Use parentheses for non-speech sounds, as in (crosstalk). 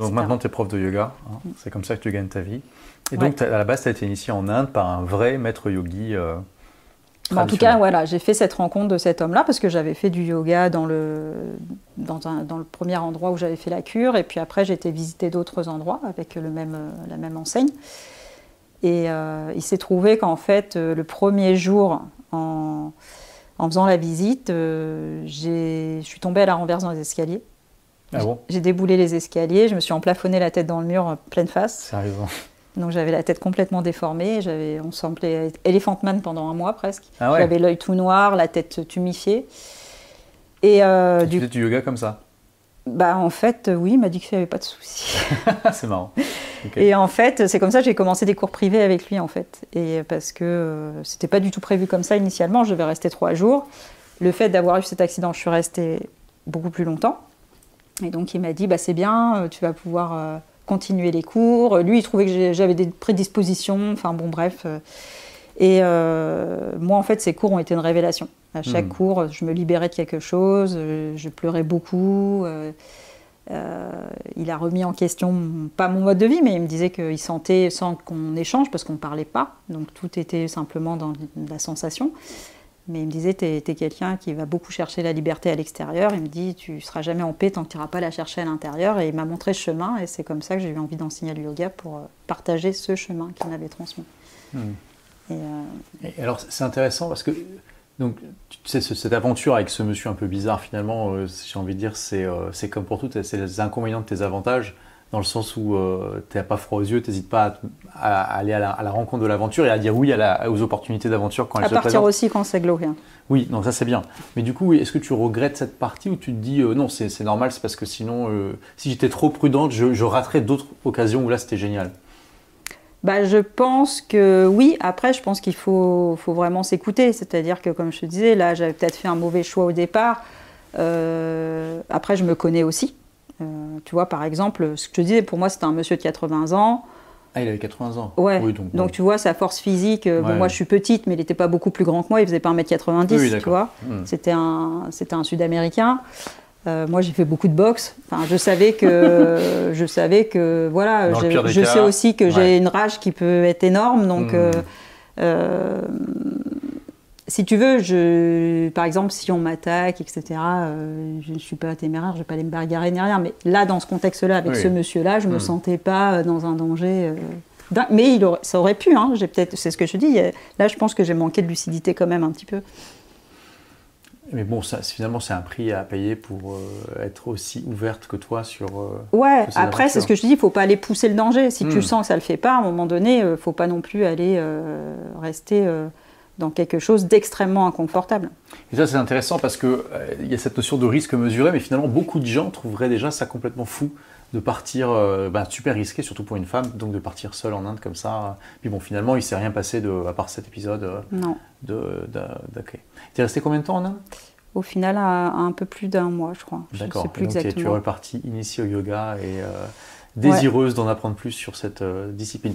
Donc maintenant, tu es prof de yoga, hein. mm. c'est comme ça que tu gagnes ta vie. Et donc, à la base, tu as été initié en Inde par un vrai maître yogi. Euh, en tout cas, voilà, j'ai fait cette rencontre de cet homme-là parce que j'avais fait du yoga dans le, dans, un, dans le premier endroit où j'avais fait la cure. Et puis après, j'ai été visiter d'autres endroits avec le même, la même enseigne. Et euh, il s'est trouvé qu'en fait, euh, le premier jour, en, en faisant la visite, euh, je suis tombée à la renverse dans les escaliers. Ah bon J'ai déboulé les escaliers, je me suis emplafonné la tête dans le mur pleine face. Sérieusement donc j'avais la tête complètement déformée, j'avais, on semblait Elephant Man pendant un mois presque. Ah j'avais l'œil tout noir, la tête tumifiée. Et euh, tu du... du yoga comme ça? Bah en fait, oui, il m'a dit qu'il n'y avait pas de souci. (laughs) c'est marrant. Et en fait, c'est comme ça que j'ai commencé des cours privés avec lui en fait. Et parce que euh, c'était pas du tout prévu comme ça initialement, je devais rester trois jours. Le fait d'avoir eu cet accident, je suis restée beaucoup plus longtemps. Et donc il m'a dit, bah c'est bien, euh, tu vas pouvoir euh, continuer les cours. Lui, il trouvait que j'avais des prédispositions. Enfin bon, bref. Et euh, moi, en fait, ces cours ont été une révélation. À chaque hmm. cours, je me libérais de quelque chose. Je pleurais beaucoup. Euh, il a remis en question, pas mon mode de vie, mais il me disait qu'il sentait sans qu'on échange, parce qu'on ne parlait pas. Donc tout était simplement dans la sensation. Mais il me disait, tu es, quelqu'un qui va beaucoup chercher la liberté à l'extérieur. Il me dit, tu seras jamais en paix tant que tu n'iras pas la chercher à l'intérieur. Et il m'a montré ce chemin. Et c'est comme ça que j'ai eu envie d'enseigner le yoga pour euh, partager ce chemin qu'il m'avait transmis. Hmm. Euh, et, alors, c'est intéressant parce que donc, tu sais, cette aventure avec ce monsieur un peu bizarre, finalement, euh, j'ai envie de dire, c'est comme pour tout, c'est les inconvénients de tes avantages dans le sens où euh, tu n'as pas froid aux yeux, tu n'hésites pas à, aller à la, rencontre de l'aventure et à dire oui à aux opportunités d'aventure quand elles se présentent. À partir aussi quand c'est glorieux. Oui, donc ça c'est bien. Mais du coup, est-ce que tu regrettes cette partie ou tu te dis euh, non, c'est normal, c'est parce que sinon, euh, si j'étais trop prudente, je, je raterais d'autres occasions où là c'était génial? Bah, je pense que oui. Après, je pense qu'il faut, faut, vraiment s'écouter. C'est-à-dire que, comme je te disais, là, j'avais peut-être fait un mauvais choix au départ. après, je me connais aussi. Euh, tu vois, par exemple, ce que je te disais, pour moi, c'était un monsieur de 80 ans. Ah, il avait 80 ans. Ouais. donc, tu vois, sa force physique, euh, moi je suis petite, mais il n'était pas beaucoup plus grand que moi, il faisait pas 1m90, tu vois. Hmm. C'était un, un Sud-Américain. Euh, moi, j'ai fait beaucoup de boxe. Enfin, je savais que, (laughs) je savais que, voilà, je sais aussi que j'ai une rage qui peut être énorme, donc. Hmm si tu veux, je, par exemple, si on m'attaque, etc., euh, je ne suis pas téméraire, je ne vais pas aller me bagarrer ni rien. Mais là, dans ce contexte-là, avec ce monsieur-là, je ne me hmm. sentais pas euh, dans un danger. Euh, mais il aurait, ça aurait pu, hein, peut-être, c'est ce que je dis. Là, je pense que j'ai manqué de lucidité quand même un petit peu. Mais bon, ça, finalement, c'est un prix à payer pour être aussi ouverte que toi sur. ouais, après, c'est ce que je dis, il ne faut pas aller pousser le danger. Si tu hmm. sens que ça ne le fait pas, à un moment donné, il ne faut pas non plus aller rester dans quelque chose d'extrêmement inconfortable. Et ça, c'est intéressant parce qu'il euh, y a cette notion de risque mesuré, mais finalement, beaucoup de gens trouveraient déjà ça complètement fou de partir, euh, ben, super risqué, surtout pour une femme, donc de partir seule en Inde comme ça. Puis bon, finalement, il ne s'est rien passé de, à part cet épisode. Euh, non. De, Tu es resté combien de temps en Inde? Au final, à, un peu plus d'un mois, je crois. D'accord. Donc, exactement. tu es reparti initiée au yoga et désireuse d'en apprendre plus sur cette discipline.